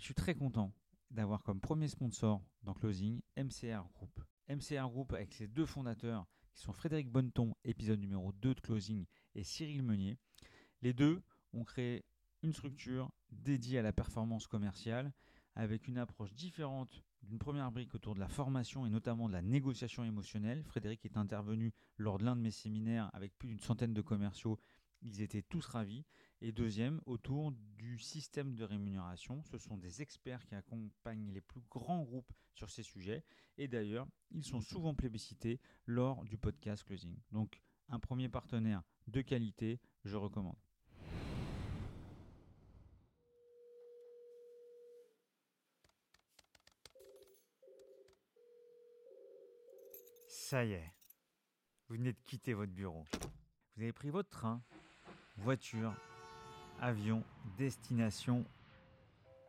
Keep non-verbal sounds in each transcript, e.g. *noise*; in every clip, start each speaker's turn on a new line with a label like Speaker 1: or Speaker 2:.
Speaker 1: Je suis très content d'avoir comme premier sponsor dans Closing MCR Group. MCR Group avec ses deux fondateurs qui sont Frédéric Bonneton, épisode numéro 2 de Closing, et Cyril Meunier. Les deux ont créé une structure dédiée à la performance commerciale avec une approche différente d'une première brique autour de la formation et notamment de la négociation émotionnelle. Frédéric est intervenu lors de l'un de mes séminaires avec plus d'une centaine de commerciaux. Ils étaient tous ravis. Et deuxième, autour du système de rémunération. Ce sont des experts qui accompagnent les plus grands groupes sur ces sujets. Et d'ailleurs, ils sont souvent plébiscités lors du podcast Closing. Donc, un premier partenaire de qualité, je recommande. Ça y est, vous venez de quitter votre bureau. Vous avez pris votre train, voiture, avion, destination,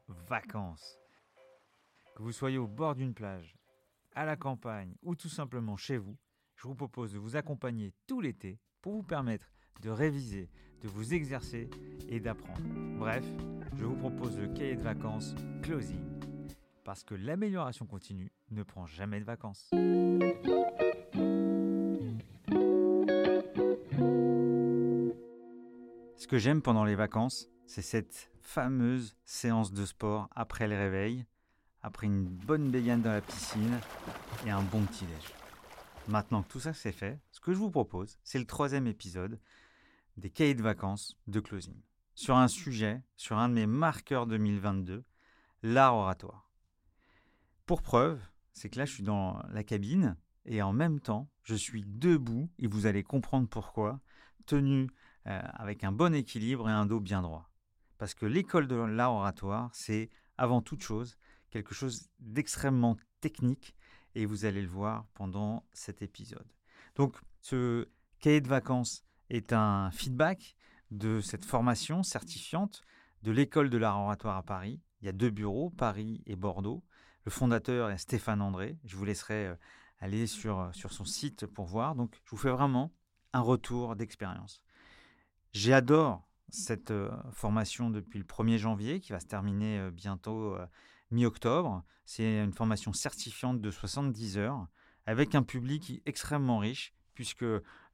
Speaker 1: vacances. Que vous soyez au bord d'une plage, à la campagne ou tout simplement chez vous, je vous propose de vous accompagner tout l'été pour vous permettre de réviser, de vous exercer et d'apprendre. Bref, je vous propose le cahier de vacances Closing. Parce que l'amélioration continue ne prend jamais de vacances. Que j'aime pendant les vacances, c'est cette fameuse séance de sport après le réveil, après une bonne baignade dans la piscine et un bon petit déj. Maintenant que tout ça c'est fait, ce que je vous propose, c'est le troisième épisode des cahiers de vacances de Closing. Sur un sujet, sur un de mes marqueurs 2022, l'art oratoire. Pour preuve, c'est que là je suis dans la cabine et en même temps, je suis debout et vous allez comprendre pourquoi, tenu avec un bon équilibre et un dos bien droit. Parce que l'école de l'art oratoire, c'est avant toute chose quelque chose d'extrêmement technique et vous allez le voir pendant cet épisode. Donc ce cahier de vacances est un feedback de cette formation certifiante de l'école de l'art oratoire à Paris. Il y a deux bureaux, Paris et Bordeaux. Le fondateur est Stéphane André. Je vous laisserai euh, aller sur, sur son site pour voir. Donc je vous fais vraiment un retour d'expérience. J'adore cette euh, formation depuis le 1er janvier qui va se terminer euh, bientôt euh, mi-octobre. C'est une formation certifiante de 70 heures avec un public extrêmement riche puisque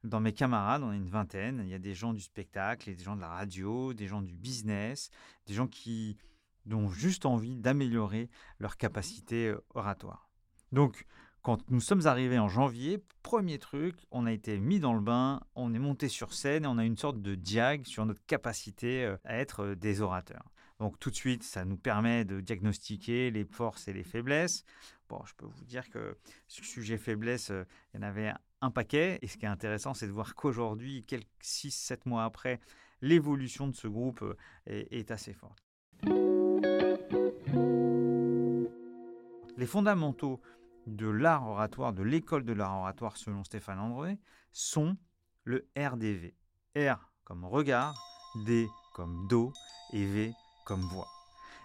Speaker 1: dans mes camarades, on est une vingtaine, il y a des gens du spectacle, des gens de la radio, des gens du business, des gens qui ont juste envie d'améliorer leur capacité oratoire. Donc, quand nous sommes arrivés en janvier, premier truc, on a été mis dans le bain, on est monté sur scène et on a une sorte de diag sur notre capacité euh, à être euh, des orateurs. Donc tout de suite, ça nous permet de diagnostiquer les forces et les faiblesses. Bon, je peux vous dire que sur le sujet faiblesse, euh, il y en avait un paquet. Et ce qui est intéressant, c'est de voir qu'aujourd'hui, quelques 6-7 mois après, l'évolution de ce groupe est assez forte. Les fondamentaux de l'art oratoire, de l'école de l'art oratoire selon Stéphane André, sont le RDV. R comme regard, D comme dos et V comme voix.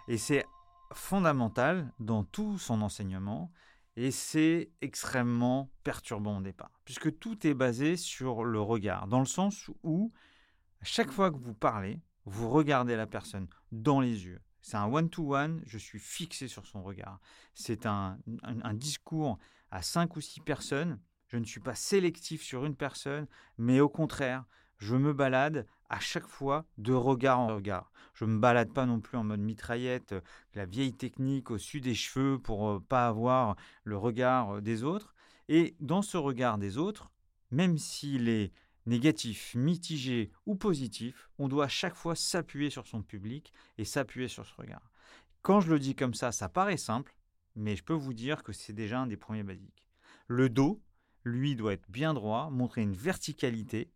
Speaker 1: Et c'est fondamental dans tout son enseignement et c'est extrêmement perturbant au départ, puisque tout est basé sur le regard, dans le sens où à chaque fois que vous parlez, vous regardez la personne dans les yeux, c'est un one-to-one, je suis fixé sur son regard. C'est un, discours à cinq ou six personnes. Je ne suis pas sélectif sur une personne, mais au contraire, je me balade à chaque fois de regard en regard. Je me balade pas non plus en mode mitraillette, euh, la vieille technique au-dessus des cheveux pour euh, pas avoir le regard euh, des autres. Et dans ce regard des autres, même s'il est négatif, mitigé ou positif, on doit à chaque fois s'appuyer sur son public et s'appuyer sur ce regard. Quand je le dis comme ça, ça paraît simple, mais je peux vous dire que c'est déjà un des premiers basiques. Le dos, lui, doit être bien droit, montrer une verticalité.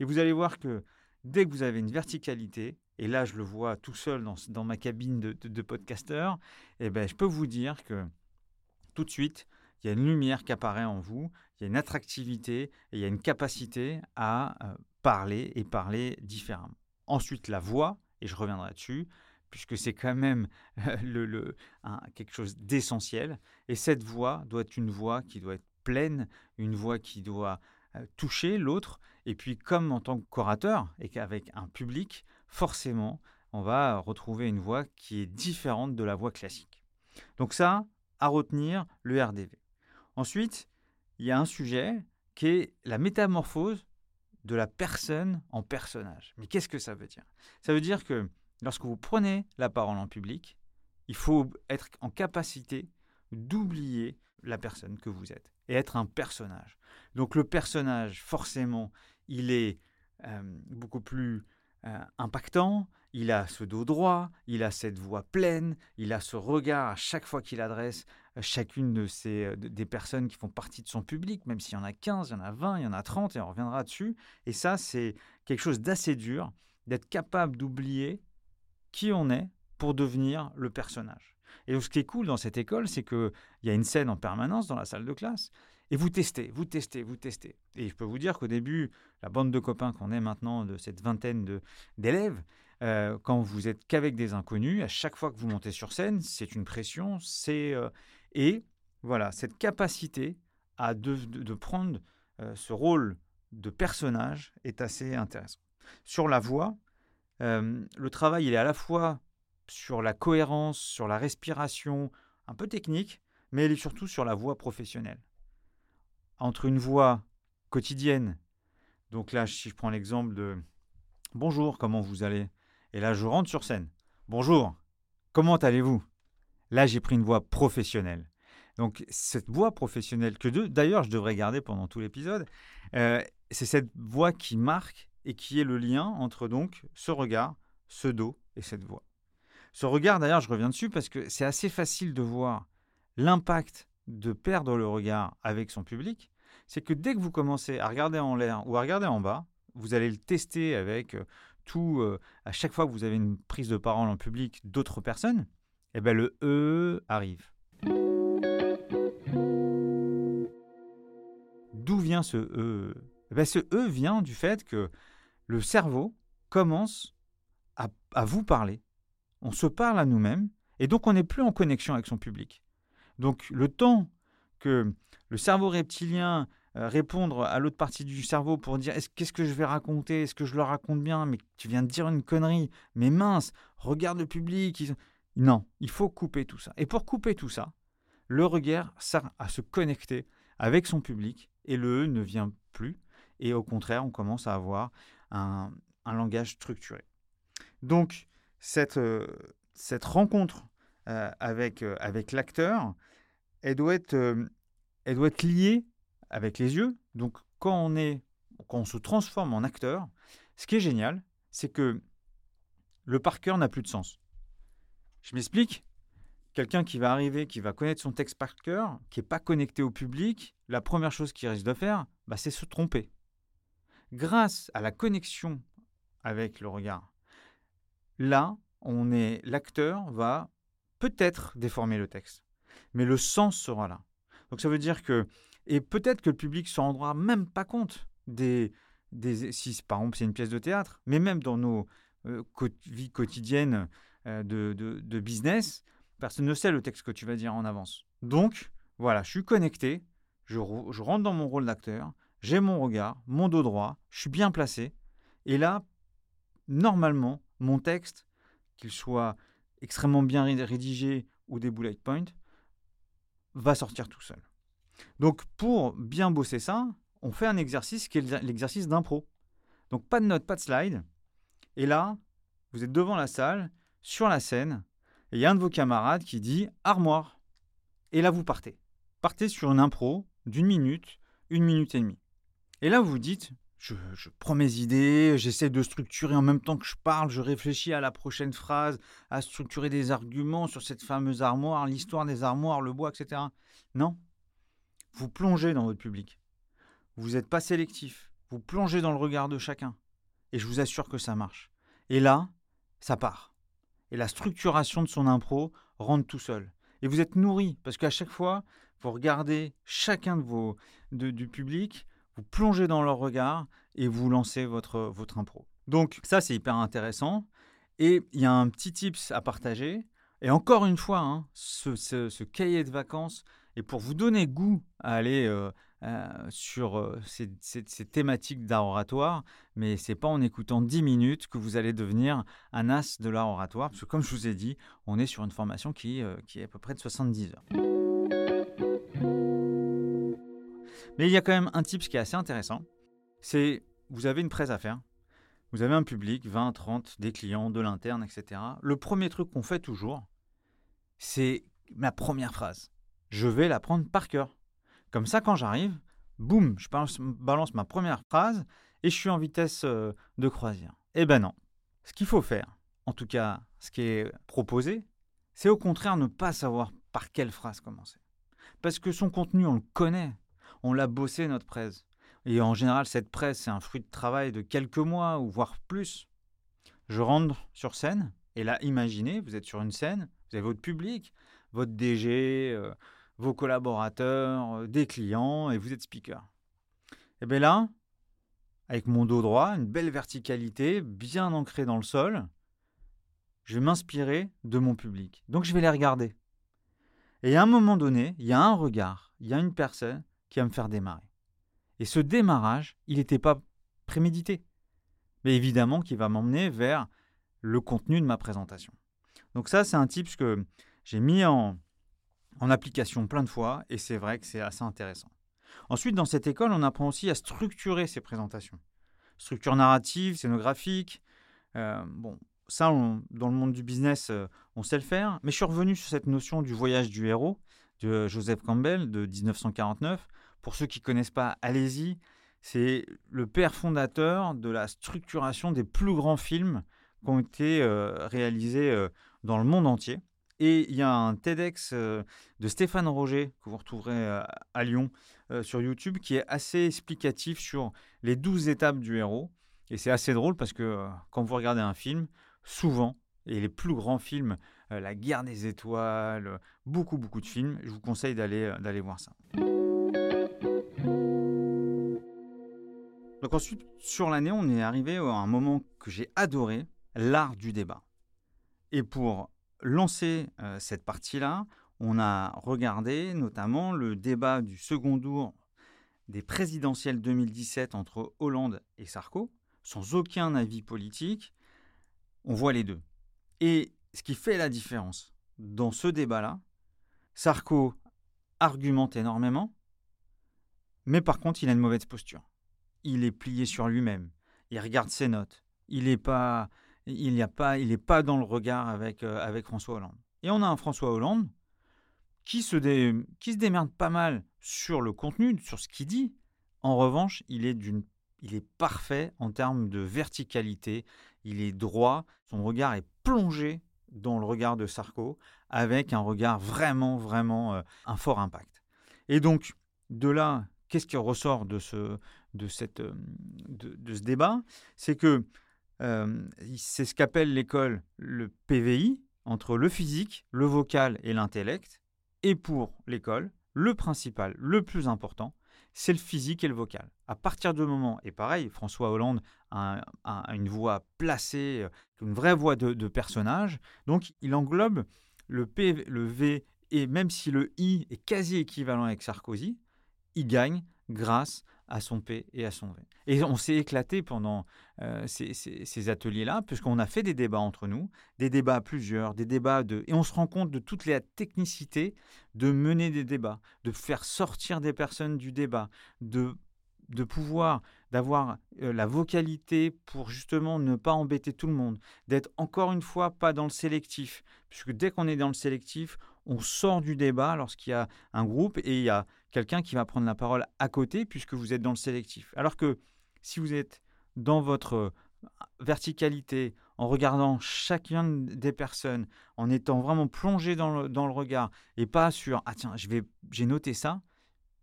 Speaker 1: Et vous allez voir que dès que vous avez une verticalité, et là je le vois tout seul dans, ma cabine de, de, podcasteur, eh ben, je peux vous dire que tout de suite, il y a une lumière qui apparaît en vous, il y a une attractivité et il y a une capacité à euh, parler et parler différemment. Ensuite, la voix, et je reviendrai dessus, puisque c'est quand même le, quelque chose d'essentiel. Et cette voix doit être une voix qui doit être pleine, une voix qui doit euh, toucher l'autre. Et puis, comme en tant qu'orateur et qu'avec un public, forcément, on va retrouver une voix qui est différente de la voix classique. Donc ça, à retenir le RDV. Ensuite, il y a un sujet qui est la métamorphose de la personne en personnage. Mais qu'est-ce que ça veut dire? Ça veut dire que lorsque vous prenez la parole en public, il faut être en capacité d'oublier la personne que vous êtes et être un personnage. Donc le personnage, forcément, il est euh, beaucoup plus euh, impactant, il a ce dos droit, il a cette voix pleine, il a ce regard à chaque fois qu'il adresse chacune de ces, des personnes qui font partie de son public, même s'il y en a 15, il y en a 20, il y en a 30, et on reviendra dessus. Et ça, c'est quelque chose d'assez dur, d'être capable d'oublier qui on est pour devenir le personnage. Et ce qui est cool dans cette école, c'est qu'il y a une scène en permanence dans la salle de classe. Et vous testez, vous testez, vous testez. Et je peux vous dire qu'au début, la bande de copains qu'on est maintenant, de cette vingtaine d'élèves, euh, quand vous êtes qu'avec des inconnus, à chaque fois que vous montez sur scène, c'est une pression. C'est euh, et voilà cette capacité à de, prendre euh, ce rôle de personnage est assez intéressant. Sur la voix, le travail il est à la fois sur la cohérence, sur la respiration, un peu technique, mais il est surtout sur la voix professionnelle. Entre une voix quotidienne, donc là, si je prends l'exemple de Bonjour, comment vous allez? Et là, je rentre sur scène. Bonjour, comment allez-vous? Là, j'ai pris une voix professionnelle. Donc, cette voix professionnelle, que d'ailleurs je devrais garder pendant tout l'épisode, euh, c'est cette voix qui marque et qui est le lien entre donc ce regard, ce dos et cette voix. Ce regard, d'ailleurs, je reviens dessus parce que c'est assez facile de voir l'impact de perdre le regard avec son public. C'est que dès que vous commencez à regarder en l'air ou à regarder en bas, vous allez le tester avec euh, tout, euh, à chaque fois que vous avez une prise de parole en public d'autres personnes, eh bien le E arrive. D'où vient ce E? Eh bien, Ce E vient du fait que le cerveau commence à vous parler on se parle à nous-mêmes, et donc on n'est plus en connexion avec son public. Donc le temps que le cerveau reptilien euh, répondre à l'autre partie du cerveau pour dire qu'est-ce que je vais raconter, est-ce que je le raconte bien, mais tu viens de dire une connerie, mais mince, regarde le public. Non, il faut couper tout ça. Et pour couper tout ça, le regard sert à se connecter avec son public et le E ne vient plus. Et au contraire, on commence à avoir un, un langage structuré. Donc, cette, euh, cette rencontre euh, avec, euh, avec l'acteur, elle, doit être, elle doit être liée avec les yeux. Donc quand on, est, quand on se transforme en acteur, ce qui est génial, c'est que le par cœur n'a plus de sens. Je m'explique. Quelqu'un qui va arriver, qui va connaître son texte par cœur, qui n'est pas connecté au public, la première chose qu'il risque de faire, bah, c'est se tromper. Grâce à la connexion avec le regard, Là, on est l'acteur va peut-être déformer le texte, mais le sens sera là. Donc ça veut dire que et peut-être que le public se rendra même pas compte des, des si par exemple c'est une pièce de théâtre, mais même dans nos euh, vies quotidiennes euh, de, de, business, personne ne sait le texte que tu vas dire en avance. Donc voilà, je suis connecté, je, je rentre dans mon rôle d'acteur, j'ai mon regard, mon dos droit, je suis bien placé, et là, normalement, mon texte, qu'il soit extrêmement bien rédigé ou des bullet points, va sortir tout seul. Donc pour bien bosser ça, on fait un exercice qui est l'exercice d'impro. Donc pas de notes, pas de slide. Et là, vous êtes devant la salle, sur la scène, et il y a un de vos camarades qui dit armoire. Et là, vous partez. Partez sur une impro d'une minute, une minute et demie. Et là, vous vous dites, je, prends mes idées, j'essaie de structurer en même temps que je parle, je réfléchis à la prochaine phrase, à structurer des arguments sur cette fameuse armoire, l'histoire des armoires, le bois, etc. Non. Vous plongez dans votre public. Vous n'êtes pas sélectif. Vous plongez dans le regard de chacun. Et je vous assure que ça marche. Et là, ça part. Et la structuration de son impro rentre tout seul. Et vous êtes nourri, parce qu'à chaque fois, vous regardez chacun de vos, du public, vous plongez dans leur regard et vous lancez votre, votre impro. Donc ça, c'est hyper intéressant. Et il y a un petit tips à partager. Et encore une fois, hein, ce, cahier de vacances est pour vous donner goût à aller, euh, euh, sur euh, ces, thématiques d'art oratoire, mais c'est pas en écoutant 10 minutes que vous allez devenir un as de l'art oratoire, parce que comme je vous ai dit, on est sur une formation qui, euh, qui est à peu près de 70 heures. Mais il y a quand même un type qui est assez intéressant, c'est vous avez une presse à faire, vous avez un public, 20, 30, des clients, de l'interne, etc. Le premier truc qu'on fait toujours, c'est ma première phrase. Je vais la prendre par cœur. Comme ça, quand j'arrive, boum, je balance ma première phrase et je suis en vitesse euh, de croisière. Eh ben non. Ce qu'il faut faire, en tout cas ce qui est proposé, c'est au contraire ne pas savoir par quelle phrase commencer. Parce que son contenu, on le connaît. On l'a bossé, notre presse. Et en général, cette presse, c'est un fruit de travail de quelques mois ou voire plus. Je rentre sur scène, et là, imaginez, vous êtes sur une scène, vous avez votre public, votre DG, vos collaborateurs, euh, des clients, et vous êtes speaker. Et bien là, avec mon dos droit, une belle verticalité, bien ancrée dans le sol, je vais m'inspirer de mon public. Donc je vais les regarder. Et à un moment donné, il y a un regard, il y a une personne qui va me faire démarrer. Et ce démarrage, il n'était pas prémédité. Mais évidemment qu'il va m'emmener vers le contenu de ma présentation. Donc ça, c'est un type que j'ai mis en, en application plein de fois et c'est vrai que c'est assez intéressant. Ensuite, dans cette école, on apprend aussi à structurer ses présentations. Structure narrative, scénographique. Euh, bon, ça, dans le monde du business, euh, on sait le faire. Mais je suis revenu sur cette notion du voyage du héros de Joseph Campbell de 1949. Pour ceux qui ne connaissent pas, allez-y. C'est le père fondateur de la structuration des plus grands films qui ont été euh, réalisés dans le monde entier. Et il y a un TEDx euh, de Stéphane Roger que vous retrouverez euh, à Lyon euh, sur YouTube qui est assez explicatif sur les 12 étapes du héros. Et c'est assez drôle parce que quand vous regardez un film, souvent, et les plus grands films, La guerre des étoiles, beaucoup, beaucoup de films, je vous conseille d'aller, d'aller voir ça. Donc ensuite, sur l'année, on est arrivé à un moment que j'ai adoré, l'art du débat. Et pour lancer euh, cette partie-là, on a regardé notamment le débat du second tour des présidentielles 2017 entre Hollande et Sarko, sans aucun avis politique. On voit les deux. Et ce qui fait la différence dans ce débat-là, Sarko argumente énormément, mais par contre, il a une mauvaise posture. Il est plié sur lui-même. Il regarde ses notes. Il n'est pas, il n'est pas, il pas dans le regard avec, euh, avec François Hollande. Et on a un François Hollande qui se, qui se démerde pas mal sur le contenu, sur ce qu'il dit. En revanche, il est, il est parfait en termes de verticalité, il est droit, son regard est plongé dans le regard de Sarko, avec un regard vraiment, vraiment, euh, un fort impact. Et donc, de là, qu'est-ce qui ressort de ce, de cette, euh, de ce débat? C'est que c'est ce qu'appelle l'école le PVI, entre le physique, le vocal et l'intellect. Et pour l'école, le principal, le plus important, c'est le physique et le vocal. À partir du moment, et pareil, François Hollande a, une voix placée, euh, une vraie voix de, personnage, donc il englobe le P, le V, et même si le I est quasi équivalent avec Sarkozy, il gagne grâce à son P et à son V. Et on s'est éclaté pendant euh, ces, ateliers-là, puisqu'on a fait des débats entre nous, des débats à plusieurs, des débats de... Et on se rend compte de toute la technicité de mener des débats, de faire sortir des personnes du débat, de, pouvoir, d'avoir euh, la vocalité pour justement ne pas embêter tout le monde, d'être encore une fois pas dans le sélectif, puisque dès qu'on est dans le sélectif, on sort du débat lorsqu'il y a un groupe et il y a quelqu'un qui va prendre la parole à côté puisque vous êtes dans le sélectif. Alors que si vous êtes dans votre euh, verticalité, en regardant chacune des personnes, en étant vraiment plongé dans le, regard et pas sur ah tiens, j'ai noté ça,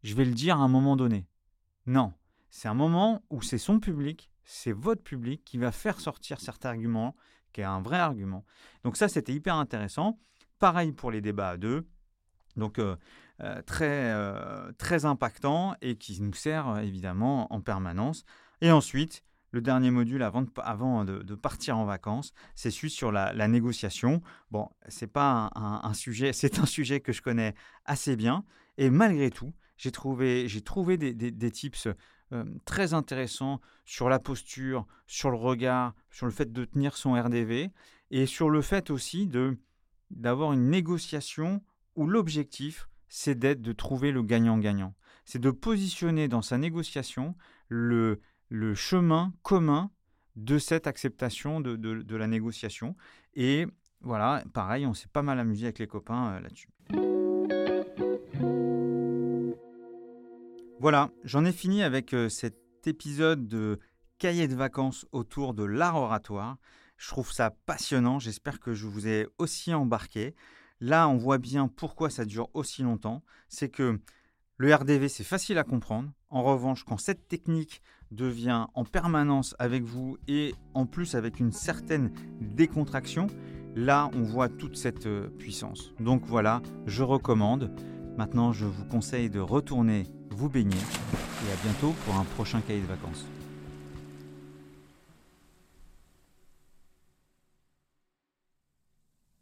Speaker 1: je vais le dire à un moment donné. Non, c'est un moment où c'est son public, c'est votre public qui va faire sortir certains arguments, qui est un vrai argument. Donc ça, c'était hyper intéressant. Pareil pour les débats à deux. Donc euh, euh, très, euh, très impactant et qui nous sert évidemment en permanence. Et ensuite, le dernier module avant de, partir en vacances, c'est celui sur la, négociation. Bon, c'est pas un, sujet, *laughs* c'est un sujet que je connais assez bien et malgré tout, j'ai trouvé, des, tips très intéressants sur la posture, sur le regard, sur le fait de tenir son RDV et sur le fait aussi de d'avoir une négociation où l'objectif c'est d'être de trouver le gagnant-gagnant. C'est de positionner dans sa négociation le, le chemin commun de cette acceptation de, la négociation. Et voilà, pareil, on s'est pas mal amusé avec les copains euh, là-dessus. Voilà, j'en ai fini avec euh, cet épisode de cahier de vacances autour de l'art oratoire. Je trouve ça passionnant, j'espère que je vous ai aussi embarqué. Là, on voit bien pourquoi ça dure aussi longtemps. C'est que le RDV, c'est facile à comprendre. En revanche, quand cette technique devient en permanence avec vous et en plus avec une certaine décontraction, là, on voit toute cette euh, puissance. Donc voilà, je recommande. Maintenant, je vous conseille de retourner vous baigner et à bientôt pour un prochain cahier de vacances.